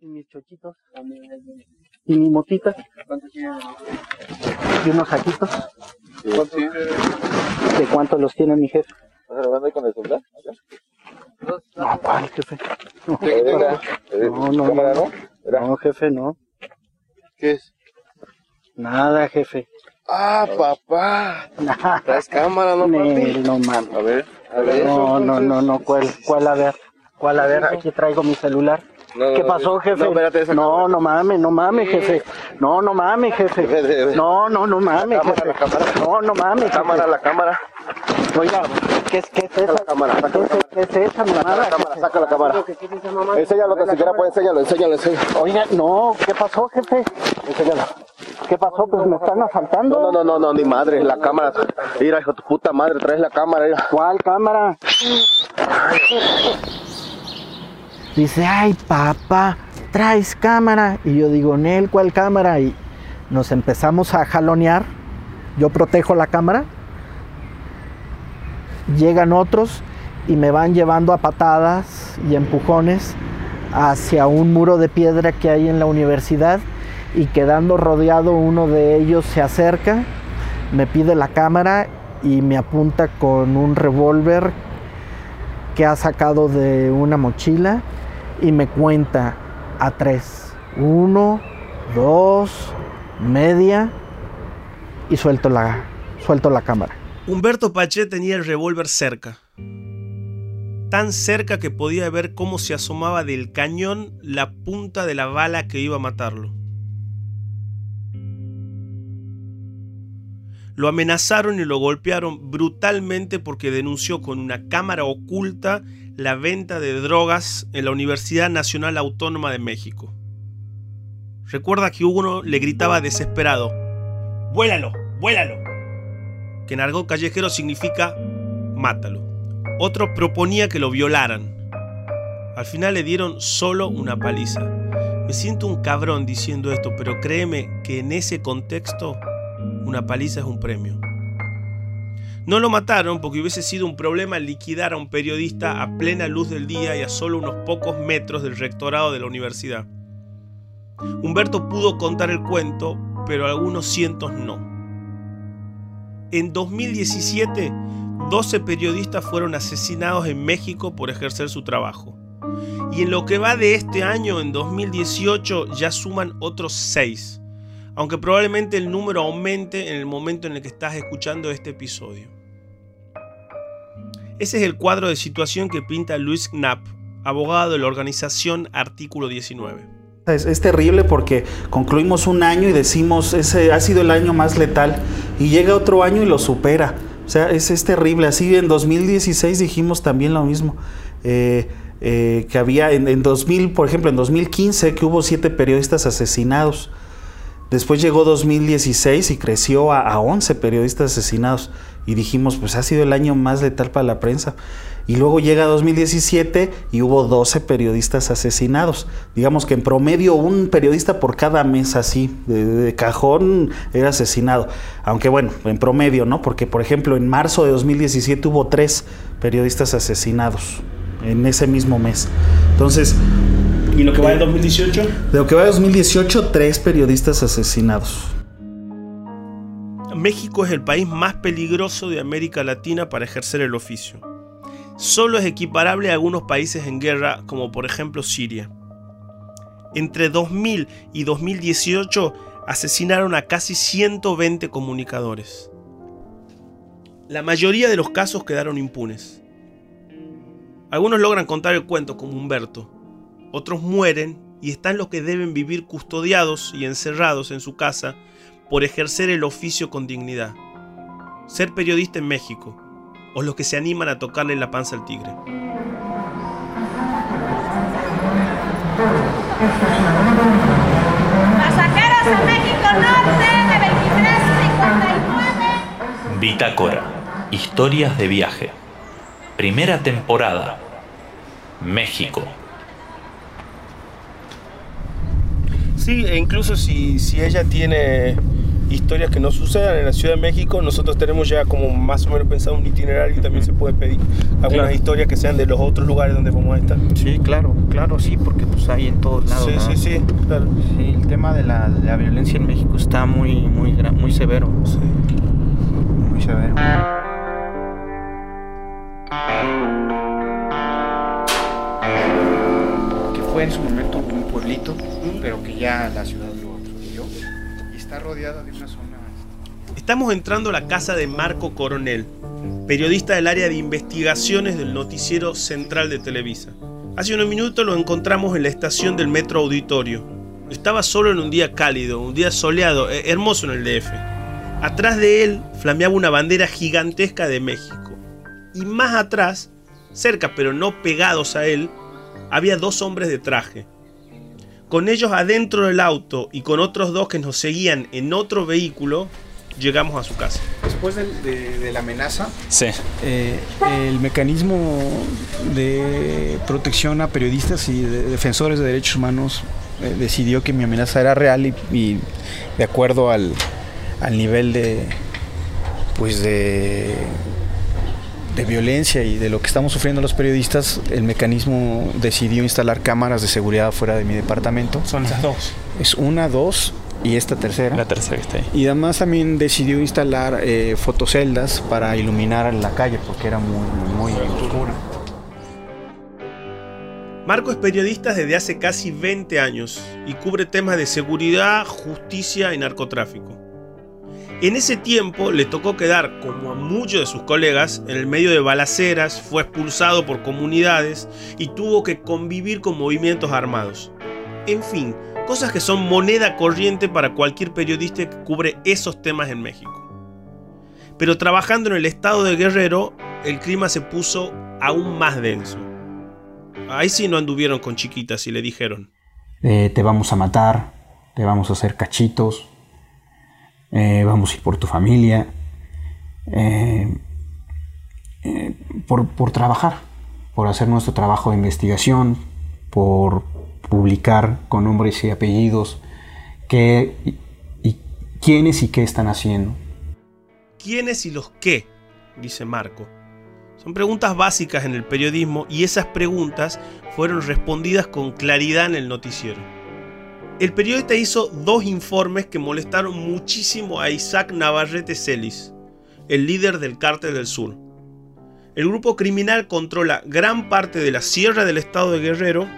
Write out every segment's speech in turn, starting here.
y mis chochitos y mi motita y unos saquitos. ¿De cuánto los tiene mi jefe? ¿Estás grabando con el celular? No, ¿cuál jefe? No, No, no, ¿Cámara no. no? Jefe, no. ¿Qué es? Nada, jefe. Ah, papá. Traes cámara, ¿no, papi? No mames. A ver, a ver. No, no, no, no, ¿cuál, cuál a ver? ¿Cuál a ver? Aquí traigo mi celular. No, no, ¿Qué no, pasó, no, jefe? espérate, esa No, no mames, no mames, jefe. No, no mames, jefe. No, no, no mames, La cámara, la cámara. No, no mames, La cámara, la cámara. Oiga, ¿qué es, qué es esa? la cámara, saca ¿Qué es, qué es esa mamada? la cámara, saca la cámara. Enséñalo, que siquiera puede, enséñalo, enséñalo, enséñalo. Oiga, no, ¿qué pasó, jefe? Enséñalo. ¿Qué pasó? Pues me están asaltando. No, no, no, no, ni madre, la cámara. Mira, hijo de tu puta madre, traes la cámara, mira. ¿Cuál cámara? Dice, ay papá, traes cámara. Y yo digo, Nel, ¿cuál cámara? Y nos empezamos a jalonear. Yo protejo la cámara. Llegan otros y me van llevando a patadas y empujones hacia un muro de piedra que hay en la universidad y quedando rodeado uno de ellos se acerca, me pide la cámara y me apunta con un revólver que ha sacado de una mochila y me cuenta a tres. Uno, dos, media y suelto la, suelto la cámara. Humberto Paché tenía el revólver cerca. Tan cerca que podía ver cómo se asomaba del cañón la punta de la bala que iba a matarlo. Lo amenazaron y lo golpearon brutalmente porque denunció con una cámara oculta la venta de drogas en la Universidad Nacional Autónoma de México. Recuerda que uno le gritaba desesperado, ¡Vuélalo! ¡Vuélalo! que en argot callejero significa mátalo. Otro proponía que lo violaran. Al final le dieron solo una paliza. Me siento un cabrón diciendo esto, pero créeme que en ese contexto una paliza es un premio. No lo mataron porque hubiese sido un problema liquidar a un periodista a plena luz del día y a solo unos pocos metros del rectorado de la universidad. Humberto pudo contar el cuento, pero algunos cientos no. En 2017, 12 periodistas fueron asesinados en México por ejercer su trabajo. Y en lo que va de este año, en 2018, ya suman otros 6. Aunque probablemente el número aumente en el momento en el que estás escuchando este episodio. Ese es el cuadro de situación que pinta Luis Knapp, abogado de la organización Artículo 19. Es, terrible porque concluimos un año y decimos, ese ha sido el año más letal, y llega otro año y lo supera. O sea, es, es terrible. Así en 2016 dijimos también lo mismo. Eh, eh, que había en, en 2000, por ejemplo, en 2015 que hubo siete periodistas asesinados. Después llegó 2016 y creció a, a 11 periodistas asesinados. Y dijimos, pues ha sido el año más letal para la prensa. Y luego llega 2017 y hubo 12 periodistas asesinados. Digamos que en promedio un periodista por cada mes así, de, de cajón, era asesinado. Aunque bueno, en promedio, ¿no? Porque por ejemplo en marzo de 2017 hubo tres periodistas asesinados en ese mismo mes. Entonces, ¿Y lo que va de 2018? de lo que va de 2018, tres periodistas asesinados. México es el país más peligroso de América Latina para ejercer el oficio. Solo es equiparable a algunos países en guerra, como por ejemplo Siria. Entre 2000 y 2018 asesinaron a casi 120 comunicadores. La mayoría de los casos quedaron impunes. Algunos logran contar el cuento como Humberto, otros mueren y están los que deben vivir custodiados y encerrados en su casa por ejercer el oficio con dignidad. Ser periodista en México, o los que se animan a tocarle la panza al tigre. Pasajeros a México Norte de 2359. Bitácora. Historias de viaje. Primera temporada. México. Sí, e incluso si, si ella tiene historias que no sucedan en la Ciudad de México, nosotros tenemos ya como más o menos pensado un itinerario y también se puede pedir algunas Claro. historias que sean de los otros lugares donde vamos a estar. Sí, claro, claro, sí, porque pues hay en todos lados. Sí, ¿no? sí, sí, claro. Sí, el tema de la, de la violencia en México está muy, muy, muy severo. Sí. Muy severo. Que fue en su momento un pueblito, pero que ya la ciudad está rodeada de una zona. Estamos entrando a la casa de Marco Coronel, periodista del área de investigaciones del noticiero central de Televisa. Hace unos minutos lo encontramos en la estación del Metro Auditorio. Estaba solo en un día cálido, un día soleado, eh, hermoso en el DF. Atrás de él flameaba una bandera gigantesca de México. Y más atrás, cerca pero no pegados a él, había dos hombres de traje. Con ellos adentro del auto y con otros dos que nos seguían en otro vehículo, llegamos a su casa. Después de, de la amenaza, Sí. eh, el mecanismo de protección a periodistas y de defensores de derechos humanos eh, decidió que mi amenaza era real y, y de acuerdo al, al nivel de pues de de violencia y de lo que estamos sufriendo los periodistas, el mecanismo decidió instalar cámaras de seguridad fuera de mi departamento. Son esas dos. Es una, dos y esta tercera. La tercera que está ahí. Y además también decidió instalar eh, fotoceldas para iluminar la calle porque era muy, muy oscura. Marco es periodista desde hace casi 20 años y cubre temas de seguridad, justicia y narcotráfico. En ese tiempo le tocó quedar, como a muchos de sus colegas, en el medio de balaceras, fue expulsado por comunidades y tuvo que convivir con movimientos armados. En fin, cosas que son moneda corriente para cualquier periodista que cubre esos temas en México. Pero trabajando en el estado de Guerrero, el clima se puso aún más denso. Ahí sí no anduvieron con chiquitas y le dijeron. Eh, te vamos a matar, te vamos a hacer cachitos, eh, vamos a ir por tu familia, eh, eh, por, por trabajar, por hacer nuestro trabajo de investigación, por publicar con nombres y apellidos qué y, quiénes y qué están haciendo. ¿Quiénes y los qué? dice Marco. Son preguntas básicas en el periodismo y esas preguntas fueron respondidas con claridad en el noticiero. El periodista hizo dos informes que molestaron muchísimo a Isaac Navarrete Celis, el líder del Cártel del Sur. El grupo criminal controla gran parte de la sierra del estado de Guerrero,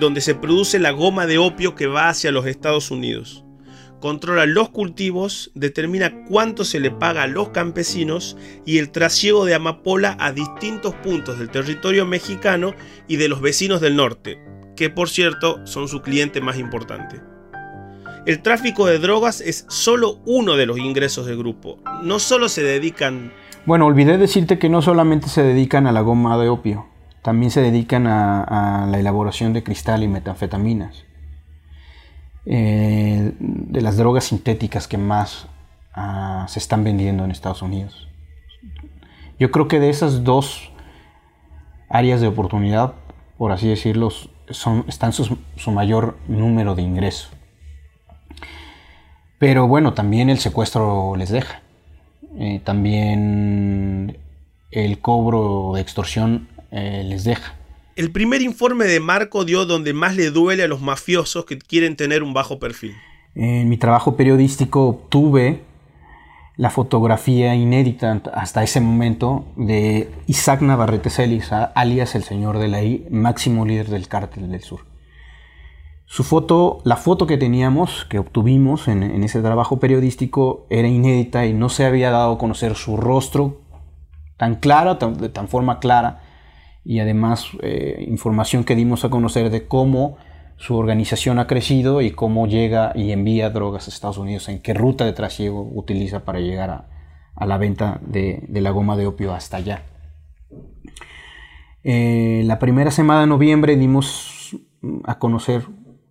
donde se produce la goma de opio que va hacia los Estados Unidos. Controla los cultivos, determina cuánto se le paga a los campesinos y el trasiego de amapola a distintos puntos del territorio mexicano y de los vecinos del norte, que por cierto son su cliente más importante. El tráfico de drogas es solo uno de los ingresos del grupo. No solo se dedican Bueno, olvidé decirte que no solamente se dedican a la goma de opio, también se dedican a, la elaboración de cristal y metanfetaminas. Eh, de las drogas sintéticas que más ah, se están vendiendo en Estados Unidos. Yo creo que de esas dos áreas de oportunidad, por así decirlo, son, están sus- su mayor número de ingresos. Pero bueno, también el secuestro les deja. Eh, también el cobro de extorsión eh, les deja. El primer informe de Marco dio donde más le duele a los mafiosos que quieren tener un bajo perfil. En mi trabajo periodístico obtuve la fotografía inédita hasta ese momento de Isaac Navarrete Celis, alias el señor de la I, máximo líder del cártel del sur. Su foto, la foto que teníamos, que obtuvimos en, en ese trabajo periodístico, era inédita y no se había dado a conocer su rostro tan clara, tan- de tan forma clara, y además eh, información que dimos a conocer de cómo su organización ha crecido y cómo llega y envía drogas a Estados Unidos, en qué ruta de trasiego utiliza para llegar a, la venta de, la goma de opio hasta allá. Eh, la primera semana de noviembre dimos a conocer,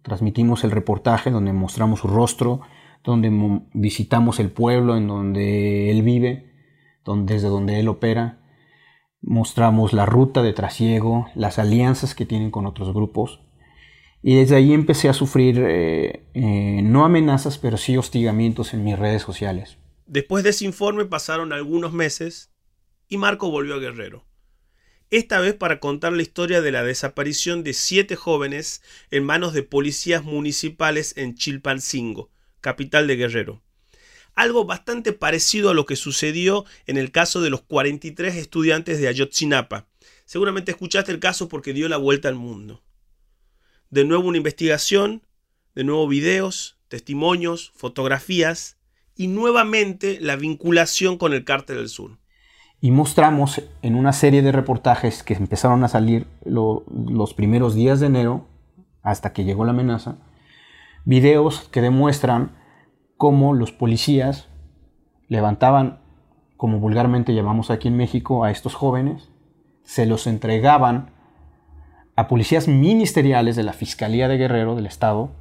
transmitimos el reportaje donde mostramos su rostro, donde mo- visitamos el pueblo en donde él vive, donde, desde donde él opera. Mostramos la ruta de trasiego, las alianzas que tienen con otros grupos Y desde ahí empecé a sufrir eh, eh, no amenazas, pero sí hostigamientos en mis redes sociales. Después de ese informe pasaron algunos meses y Marco volvió a Guerrero. Esta vez para contar la historia de la desaparición de siete jóvenes en manos de policías municipales en Chilpancingo, capital de Guerrero. Algo bastante parecido a lo que sucedió en el caso de los 43 estudiantes de Ayotzinapa. Seguramente escuchaste el caso porque dio la vuelta al mundo de nuevo una investigación, de nuevo videos, testimonios, fotografías y nuevamente la vinculación con el cártel del sur. Y mostramos en una serie de reportajes que empezaron a salir los primeros días de enero, hasta que llegó la amenaza, videos que demuestran cómo los policías levantaban, como vulgarmente llamamos aquí en México, a estos jóvenes, se los entregaban a policías ministeriales de la Fiscalía de Guerrero del Estado,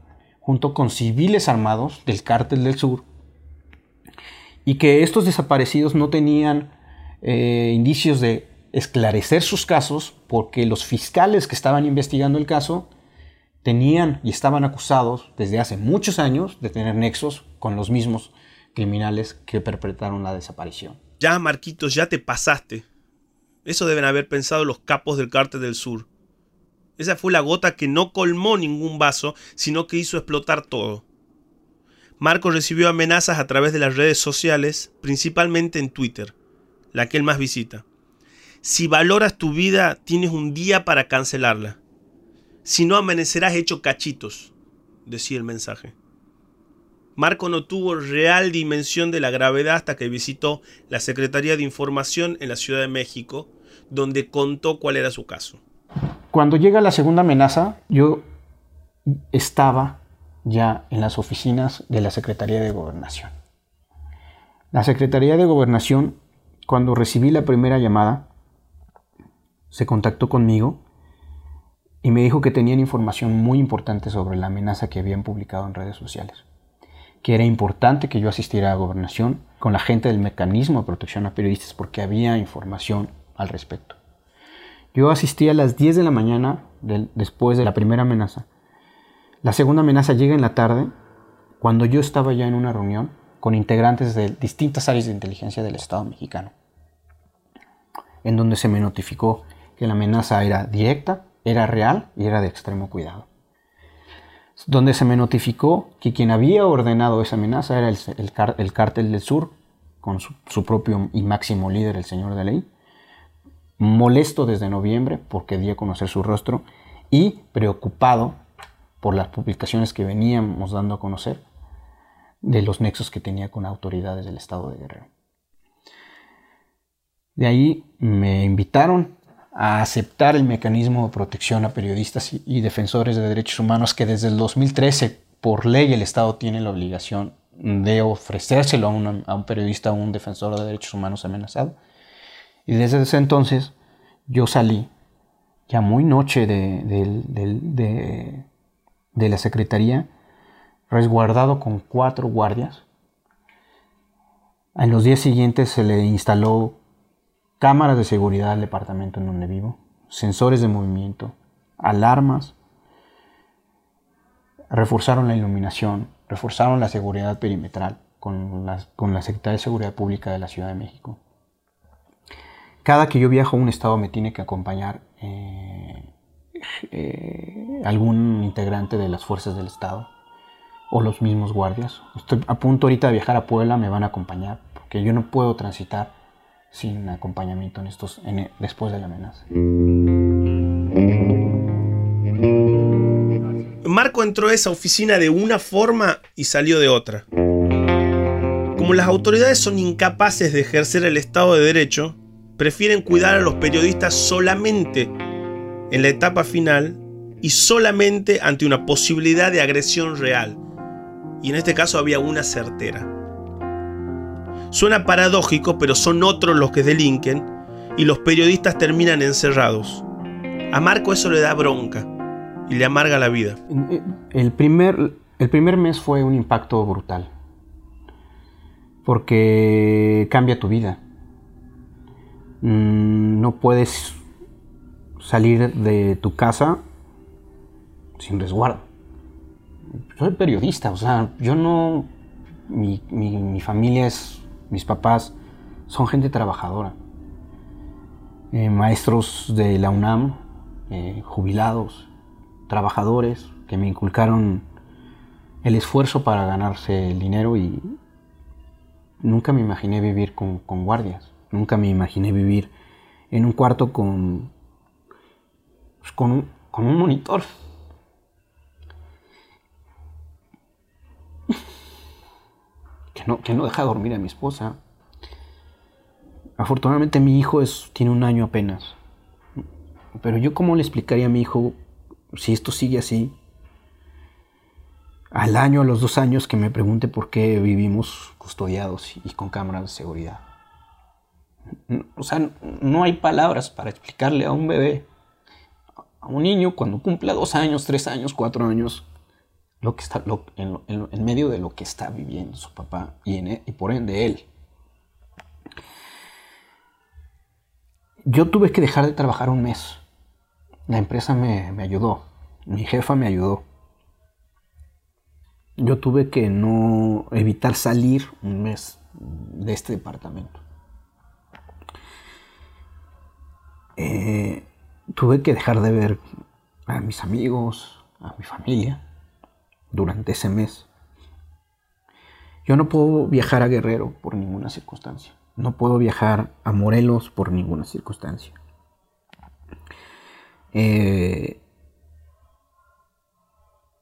junto con civiles armados del Cártel del Sur, y que estos desaparecidos no tenían eh, indicios de esclarecer sus casos porque los fiscales que estaban investigando el caso tenían y estaban acusados desde hace muchos años de tener nexos con los mismos criminales que perpetraron la desaparición. Ya, Marquitos, ya te pasaste. Eso deben haber pensado los capos del cártel del sur. Esa fue la gota que no colmó ningún vaso, sino que hizo explotar todo. Marco recibió amenazas a través de las redes sociales, principalmente en Twitter, la que él más visita. Si valoras tu vida, tienes un día para cancelarla. Si no, amanecerás hecho cachitos, decía el mensaje. Marco no tuvo real dimensión de la gravedad hasta que visitó la Secretaría de Información en la Ciudad de México, donde contó cuál era su caso. Cuando llega la segunda amenaza, yo estaba ya en las oficinas de la Secretaría de Gobernación. La Secretaría de Gobernación, cuando recibí la primera llamada, se contactó conmigo y me dijo que tenían información muy importante sobre la amenaza que habían publicado en redes sociales, que era importante que yo asistiera a gobernación con la gente del mecanismo de protección a periodistas porque había información al respecto. Yo asistí a las 10 de la mañana después de la primera amenaza. La segunda amenaza llega en la tarde, cuando yo estaba ya en una reunión con integrantes de distintas áreas de inteligencia del Estado mexicano, en donde se me notificó que la amenaza era directa, era real y era de extremo cuidado. Donde se me notificó que quien había ordenado esa amenaza era el, cártel del sur, con su, su propio y máximo líder, el señor de ley, molesto desde noviembre porque di a conocer su rostro y preocupado por las publicaciones que veníamos dando a conocer de los nexos que tenía con autoridades del estado de Guerrero. De ahí me invitaron a aceptar el mecanismo de protección a periodistas y defensores de derechos humanos que desde el 2013 por ley el Estado tiene la obligación de ofrecérselo a, a un periodista o un defensor de derechos humanos amenazado. Y desde ese entonces yo salí, ya muy noche de, la Secretaría, resguardado con cuatro guardias. En los días siguientes se le instaló cámaras de seguridad al departamento en donde vivo, sensores de movimiento, alarmas, reforzaron la iluminación, reforzaron la seguridad perimetral con la, con la Secretaría de Seguridad Pública de la Ciudad de México cada que yo viajo a un estado me tiene que acompañar eh, eh, algún integrante de las fuerzas del estado o los mismos guardias. Estoy a punto ahorita de viajar a Puebla, me van a acompañar porque yo no puedo transitar sin acompañamiento en estos, después de la amenaza. Marco entró a esa oficina de una forma y salió de otra. Como las autoridades son incapaces de ejercer el Estado de Derecho, prefieren cuidar a los periodistas solamente en la etapa final y solamente ante una posibilidad de agresión real. Y en este caso había una certera. Suena paradójico, pero son otros los que delinquen y los periodistas terminan encerrados. A Marco eso le da bronca y le amarga la vida. El primer, el primer mes fue un impacto brutal, porque cambia tu vida. Mm, no puedes salir de tu casa sin resguardo. Soy periodista, o sea, yo no... Mi, mi- mi familia es... Mis papás son gente trabajadora. Eh, maestros de la UNAM, eh, jubilados, trabajadores, que me inculcaron el esfuerzo para ganarse el dinero y nunca me imaginé vivir con guardias. Nunca me imaginé vivir en un cuarto con, pues, con, un, con un monitor. Que no, que no deja dormir a mi esposa. Afortunadamente mi hijo es, tiene un año apenas. Pero yo cómo le explicaría a mi hijo si esto sigue así, al año, a los dos años, que me pregunte por qué vivimos custodiados y con cámaras de seguridad. O sea, no hay palabras para explicarle a un bebé, a un niño cuando cumpla dos años, tres años, cuatro años, lo que está, en, medio de lo que está viviendo su papá y, e- y por ende él. Yo tuve que dejar de trabajar un mes. La empresa me, me ayudó. Mi jefa me ayudó. Yo tuve que no evitar salir un mes de este departamento. Eh, tuve que dejar de ver a mis amigos, a mi familia, durante ese mes. Yo no puedo viajar a Guerrero por ninguna circunstancia. No puedo viajar a Morelos por ninguna circunstancia. Eh,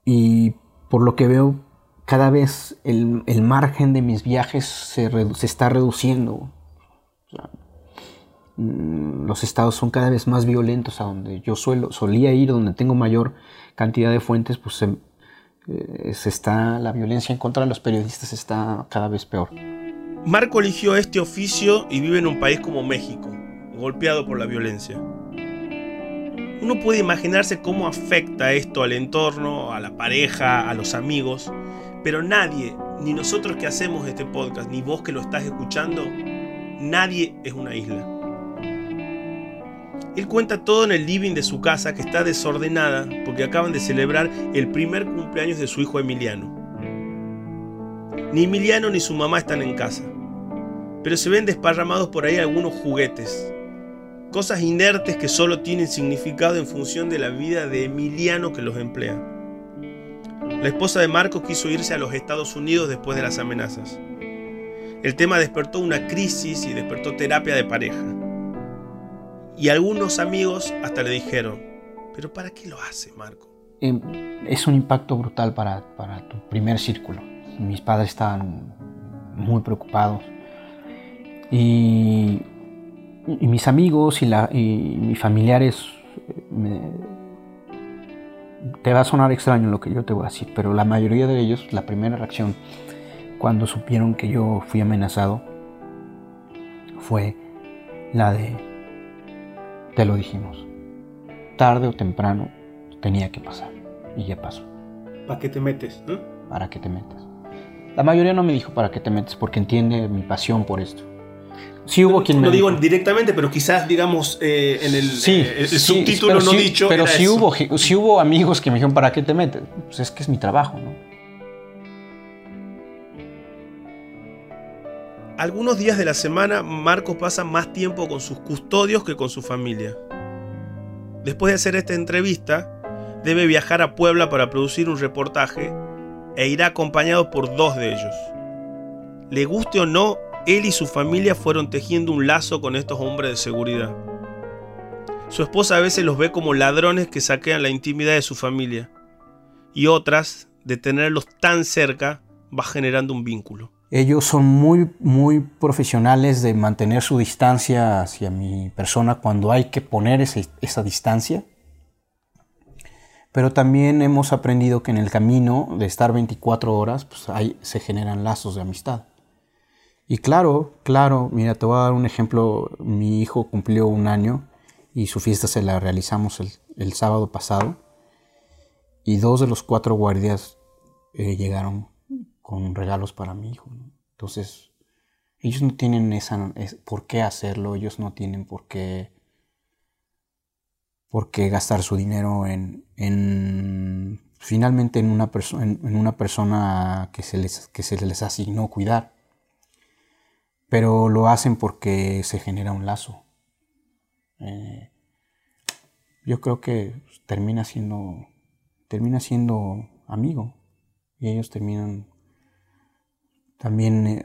y por lo que veo, cada vez el, el margen de mis viajes se, se está reduciendo. O sea, los estados son cada vez más violentos a donde yo suelo, solía ir, donde tengo mayor cantidad de fuentes, pues se, eh, se está, la violencia en contra de los periodistas está cada vez peor. Marco eligió este oficio y vive en un país como México, golpeado por la violencia. Uno puede imaginarse cómo afecta esto al entorno, a la pareja, a los amigos, pero nadie, ni nosotros que hacemos este podcast, ni vos que lo estás escuchando, nadie es una isla. Él cuenta todo en el living de su casa que está desordenada porque acaban de celebrar el primer cumpleaños de su hijo Emiliano. Ni Emiliano ni su mamá están en casa, pero se ven desparramados por ahí algunos juguetes, cosas inertes que solo tienen significado en función de la vida de Emiliano que los emplea. La esposa de Marco quiso irse a los Estados Unidos después de las amenazas. El tema despertó una crisis y despertó terapia de pareja. Y algunos amigos hasta le dijeron, pero ¿para qué lo hace Marco? Eh, es un impacto brutal para, para tu primer círculo. Mis padres estaban muy preocupados. Y, mis amigos y, la, y mis familiares, me- te va a sonar extraño lo que yo te voy a decir, pero la mayoría de ellos, la primera reacción cuando supieron que yo fui amenazado fue la de, te lo dijimos, tarde o temprano tenía que pasar. Y ya pasó. ¿Para qué te metes? ¿Para qué te metes? La mayoría no me dijo para qué te metes porque entiende mi pasión por esto. Sí hubo quien no me digo dijo- directamente, pero quizás, digamos, eh, en el, Sí, eh, el sí, subtítulo pero no sí- dicho. Pero sí eso. hubo, sí hubo amigos que me dijeron, ¿para qué te metes? Pues es que es mi trabajo, ¿no? Algunos días de la semana, Marcos pasa más tiempo con sus custodios que con su familia. Después de hacer esta entrevista, debe viajar a Puebla para producir un reportaje e irá acompañado por dos de ellos. Le guste o no, él y su familia fueron tejiendo un lazo con estos hombres de seguridad. Su esposa a veces los ve como ladrones que saquean la intimidad de su familia, y otras, de tenerlos tan cerca, va generando un vínculo. Ellos son muy, muy profesionales de mantener su distancia hacia mi persona cuando hay que poner esa distancia. Pero también hemos aprendido que en el camino de estar 24 horas, pues ahí se generan lazos de amistad. Y claro, claro, mira, te voy a dar un ejemplo. Mi hijo cumplió un año y su fiesta se la realizamos el, el sábado pasado. Y dos de los cuatro guardias eh, llegaron con regalos para mi hijo. Entonces, ellos no tienen esa, es- por qué hacerlo, ellos no tienen por qué porque gastar su dinero en, en finalmente en una, en, una persona que se, les, que se les asignó cuidar. Pero lo hacen porque se genera un lazo. Eh, yo creo que termina siendo, termina siendo amigo. Y ellos terminan también eh,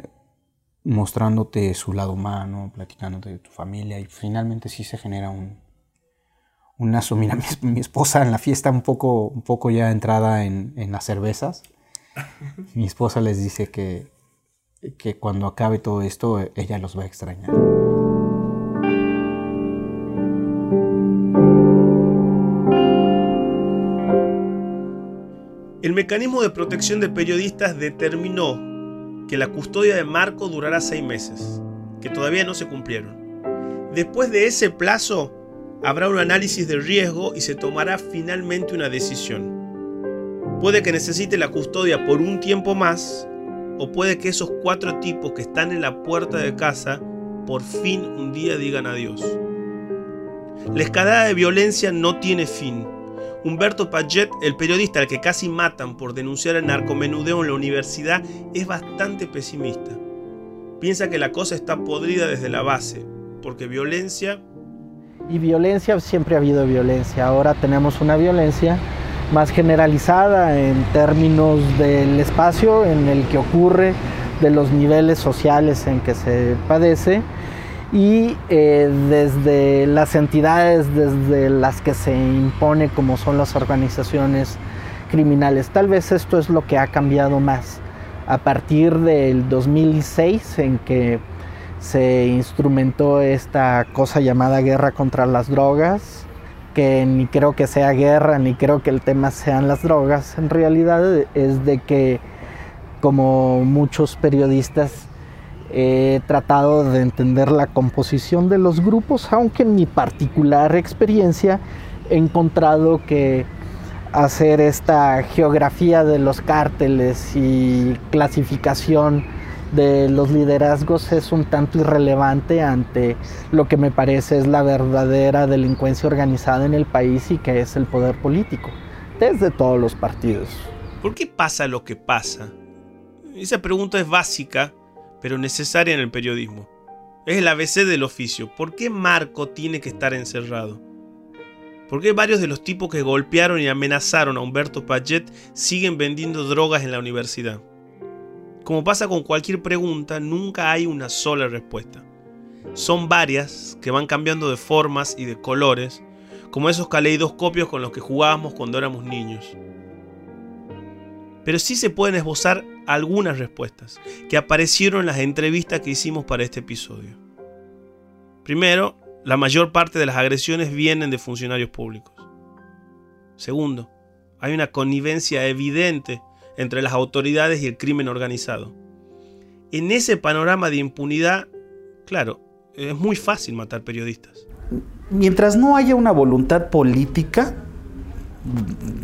mostrándote su lado humano, platicándote de tu familia. Y finalmente sí se genera un, un lazo. Mira, mi, esposa en la fiesta un poco, un poco ya entrada en, en las cervezas. Mi esposa les dice que, que cuando acabe todo esto ella los va a extrañar. El mecanismo de protección de periodistas determinó que la custodia de Marco durará seis meses, que todavía no se cumplieron. Después de ese plazo, habrá un análisis de riesgo y se tomará finalmente una decisión. Puede que necesite la custodia por un tiempo más, o puede que esos cuatro tipos que están en la puerta de casa por fin un día digan adiós. La escalada de violencia no tiene fin Humberto Paget, el periodista al que casi matan por denunciar el narcomenudeo en la universidad, es bastante pesimista. Piensa que la cosa está podrida desde la base, porque violencia... Y violencia, siempre ha habido violencia. Ahora tenemos una violencia más generalizada en términos del espacio en el que ocurre, de los niveles sociales en que se padece y eh, desde las entidades desde las que se impone como son las organizaciones criminales. Tal vez esto es lo que ha cambiado más a partir del 2006 en que se instrumentó esta cosa llamada guerra contra las drogas, que ni creo que sea guerra, ni creo que el tema sean las drogas, en realidad es de que como muchos periodistas He tratado de entender la composición de los grupos, aunque en mi particular experiencia he encontrado que hacer esta geografía de los cárteles y clasificación de los liderazgos es un tanto irrelevante ante lo que me parece es la verdadera delincuencia organizada en el país y que es el poder político, desde todos los partidos. ¿Por qué pasa lo que pasa? Esa pregunta es básica pero necesaria en el periodismo. Es el ABC del oficio. ¿Por qué Marco tiene que estar encerrado? ¿Por qué varios de los tipos que golpearon y amenazaron a Humberto Paget siguen vendiendo drogas en la universidad? Como pasa con cualquier pregunta, nunca hay una sola respuesta. Son varias que van cambiando de formas y de colores, como esos caleidoscopios con los que jugábamos cuando éramos niños. Pero sí se pueden esbozar algunas respuestas que aparecieron en las entrevistas que hicimos para este episodio. Primero, la mayor parte de las agresiones vienen de funcionarios públicos. Segundo, hay una connivencia evidente entre las autoridades y el crimen organizado. En ese panorama de impunidad, claro, es muy fácil matar periodistas. Mientras no haya una voluntad política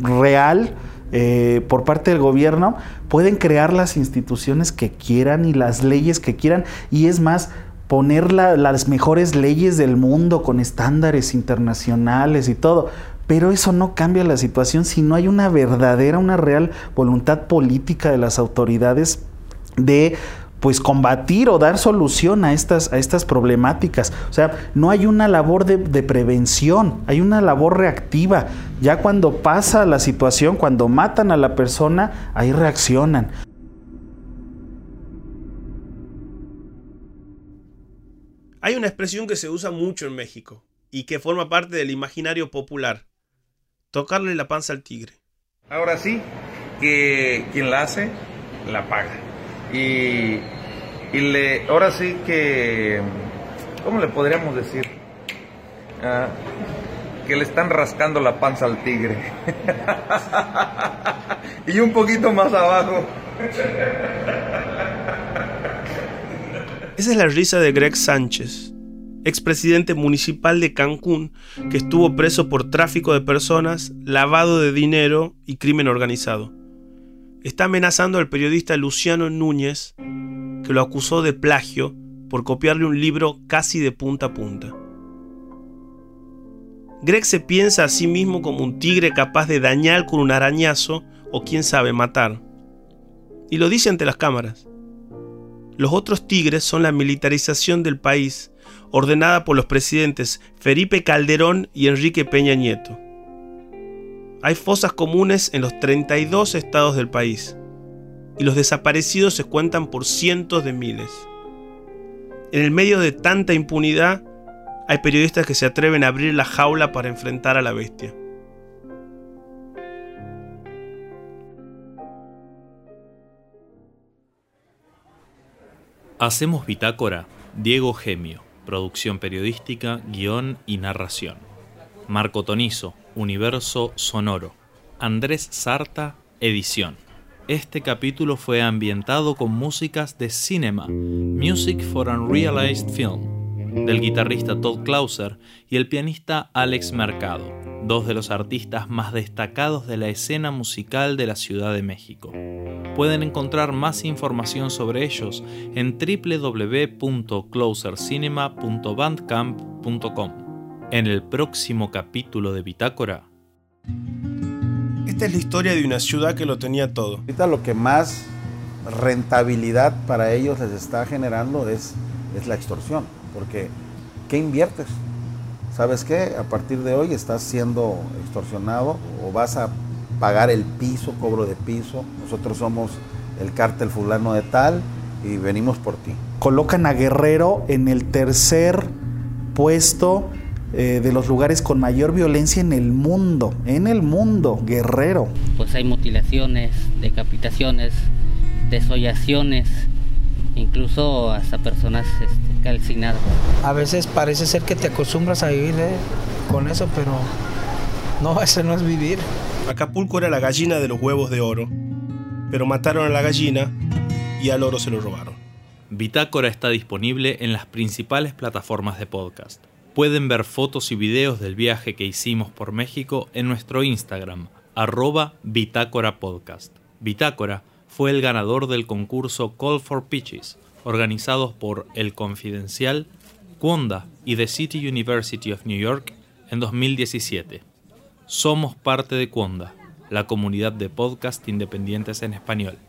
real, eh, por parte del gobierno, pueden crear las instituciones que quieran y las leyes que quieran. Y es más, poner las mejores leyes del mundo con estándares internacionales y todo. Pero eso no cambia la situación si no hay una verdadera, una real voluntad política de las autoridades de pues combatir o dar solución a estas, a estas problemáticas. O sea, no hay una labor de, de, prevención, hay una labor reactiva. Ya cuando pasa la situación, cuando matan a la persona, ahí reaccionan. Hay una expresión que se usa mucho en México y que forma parte del imaginario popular. Tocarle la panza al tigre. Ahora sí, que quien la hace, la paga. Y, le, ahora sí que, ¿cómo le podríamos decir? Ah, que le están rascando la panza al tigre. y un poquito más abajo. Esa es la risa de Greg Sánchez, expresidente municipal de Cancún, que estuvo preso por tráfico de personas, lavado de dinero y crimen organizado está amenazando al periodista Luciano Núñez, que lo acusó de plagio por copiarle un libro casi de punta a punta. Greg se piensa a sí mismo como un tigre capaz de dañar con un arañazo o quién sabe matar. Y lo dice ante las cámaras. Los otros tigres son la militarización del país, ordenada por los presidentes Felipe Calderón y Enrique Peña Nieto. Hay fosas comunes en los 32 estados del país, y los desaparecidos se cuentan por cientos de miles. En el medio de tanta impunidad, hay periodistas que se atreven a abrir la jaula para enfrentar a la bestia. Hacemos Bitácora, Diego Gemio, producción periodística, guion y narración. Marco Tonizo, Universo Sonoro. Andrés Sarta, edición. Este capítulo fue ambientado con músicas de cinema, Music for Unrealized Film, del guitarrista Todd Clauser y el pianista Alex Mercado, dos de los artistas más destacados de la escena musical de la Ciudad de México. Pueden encontrar más información sobre ellos en www.closercinema.bandcamp.com. En el próximo capítulo de Bitácora. Esta es la historia de una ciudad que lo tenía todo. Ahorita lo que más rentabilidad para ellos les está generando es, es la extorsión porque ¿qué inviertes? ¿Sabes qué? A partir de hoy estás siendo extorsionado o vas a pagar el piso, cobro de piso. Nosotros somos el cártel fulano de tal y venimos por ti. Colocan a Guerrero en el tercer puesto eh, de los lugares con mayor violencia en el mundo, en el mundo, Guerrero. Pues hay mutilaciones, decapitaciones, desollaciones, incluso hasta personas este, calcinadas. A veces parece ser que te acostumbras a vivir ¿eh? con eso, pero no, eso no es vivir. Acapulco era la gallina de los huevos de oro, pero mataron a la gallina y al oro se lo robaron. Bitácora está disponible en las principales plataformas de podcast. Pueden ver fotos y videos del viaje que hicimos por México en nuestro Instagram, arroba Bitácora Podcast. Bitácora fue el ganador del concurso Call for Pitches, organizados por El Confidencial, Quonda y The City University of New York en 2017. Somos parte de Quonda, la comunidad de podcast independientes en español.